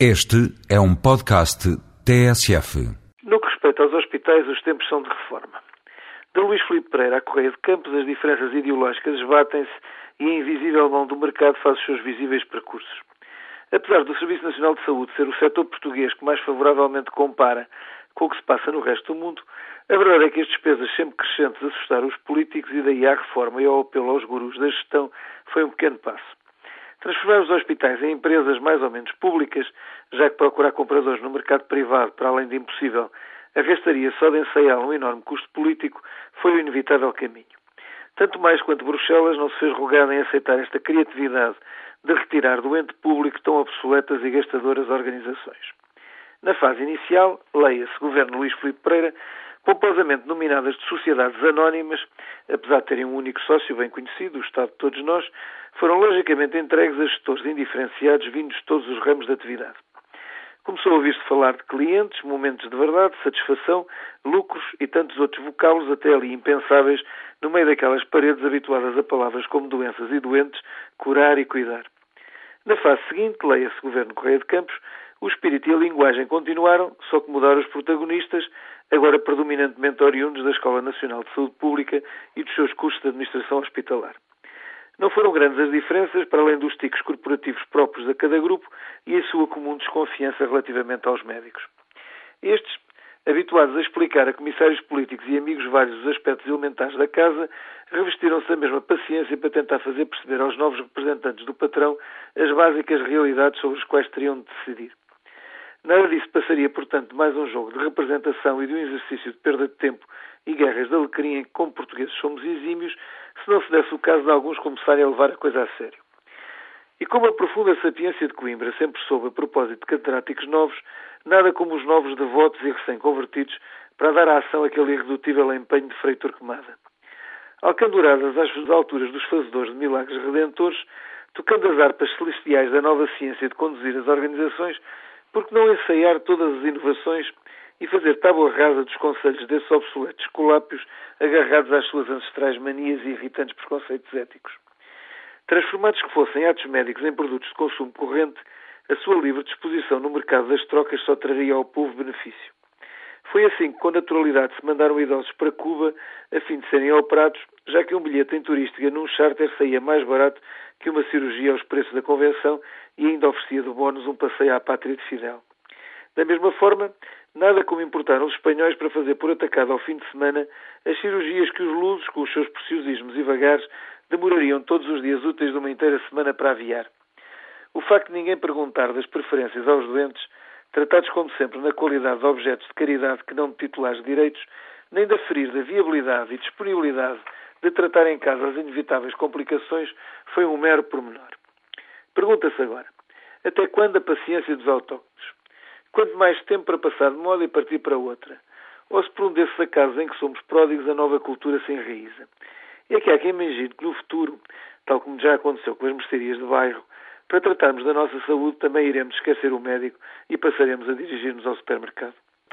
Este é um podcast TSF. No que respeita aos hospitais, os tempos são de reforma. De Luís Filipe Pereira à Correia de Campos, as diferenças ideológicas esbatem-se e a invisível mão do mercado faz os seus visíveis percursos. Apesar do Serviço Nacional de Saúde ser o setor português que mais favoravelmente compara com o que se passa no resto do mundo, a verdade é que as despesas sempre crescentes assustaram os políticos e daí à reforma e ao apelo aos gurus da gestão foi um pequeno passo. Transformar os hospitais em empresas mais ou menos públicas, já que procurar compradores no mercado privado, para além de impossível, arrastaria só de ensaiar um enorme custo político, foi o inevitável caminho. Tanto mais quanto Bruxelas não se fez rogada em aceitar esta criatividade de retirar do ente público tão obsoletas e gastadoras organizações. Na fase inicial, leia-se Governo Luís Filipe Pereira, pomposamente nominadas de sociedades anónimas, apesar de terem um único sócio bem conhecido, o Estado de todos nós, foram logicamente entregues a gestores indiferenciados vindos de todos os ramos de atividade. Começou a ouvir-se falar de clientes, momentos de verdade, satisfação, lucros e tantos outros vocábulos até ali impensáveis no meio daquelas paredes habituadas a palavras como doenças e doentes, curar e cuidar. Na fase seguinte, leia-se Governo Correia de Campos, o espírito e a linguagem continuaram, só que mudaram os protagonistas, agora predominantemente oriundos da Escola Nacional de Saúde Pública e dos seus cursos de administração hospitalar. Não foram grandes as diferenças, para além dos ticos corporativos próprios a cada grupo e a sua comum desconfiança relativamente aos médicos. Estes, habituados a explicar a comissários políticos e amigos vários os aspectos elementares da casa, revestiram-se da mesma paciência para tentar fazer perceber aos novos representantes do patrão as básicas realidades sobre as quais teriam de decidir. Nada disso passaria, portanto, mais um jogo de representação e de um exercício de perda de tempo e guerras de alecrim em que, como portugueses, somos exímios, se não se desse o caso de alguns começarem a levar a coisa a sério. E como a profunda sapiência de Coimbra sempre soube a propósito de catedráticos novos, nada como os novos devotos e recém-convertidos para dar à ação aquele irredutível empenho de Frei Torquemada. Alcanduradas às alturas dos fazedores de milagres redentores, tocando as harpas celestiais da nova ciência de conduzir as organizações, por que não ensaiar todas as inovações e fazer tábua rasa dos conselhos desses obsoletos colápios agarrados às suas ancestrais manias e irritantes preconceitos éticos? Transformados que fossem atos médicos em produtos de consumo corrente, a sua livre disposição no mercado das trocas só traria ao povo benefício. Foi assim que, com naturalidade, se mandaram idosos para Cuba a fim de serem operados, já que um bilhete em turística num charter saía mais barato que uma cirurgia aos preços da convenção e ainda oferecia de bónus um passeio à pátria de Fidel. Da mesma forma, nada como importaram os espanhóis para fazer por atacado ao fim de semana as cirurgias que os lusos, com os seus preciosismos e vagares, demorariam todos os dias úteis de uma inteira semana para aviar. O facto de ninguém perguntar das preferências aos doentes tratados como sempre na qualidade de objetos de caridade que não de titulares de direitos, nem de aferir da viabilidade e disponibilidade de tratar em casa as inevitáveis complicações, foi um mero pormenor. Pergunta-se agora, até quando a paciência dos autóctones? Quanto mais tempo para passar de moda e partir para outra? Ou se por um desses acasos em que somos pródigos, a nova cultura se enraiza? É que há quem imagine que no futuro, tal como já aconteceu com as mercearias de bairro, para tratarmos da nossa saúde, também iremos esquecer o médico e passaremos a dirigir-nos ao supermercado.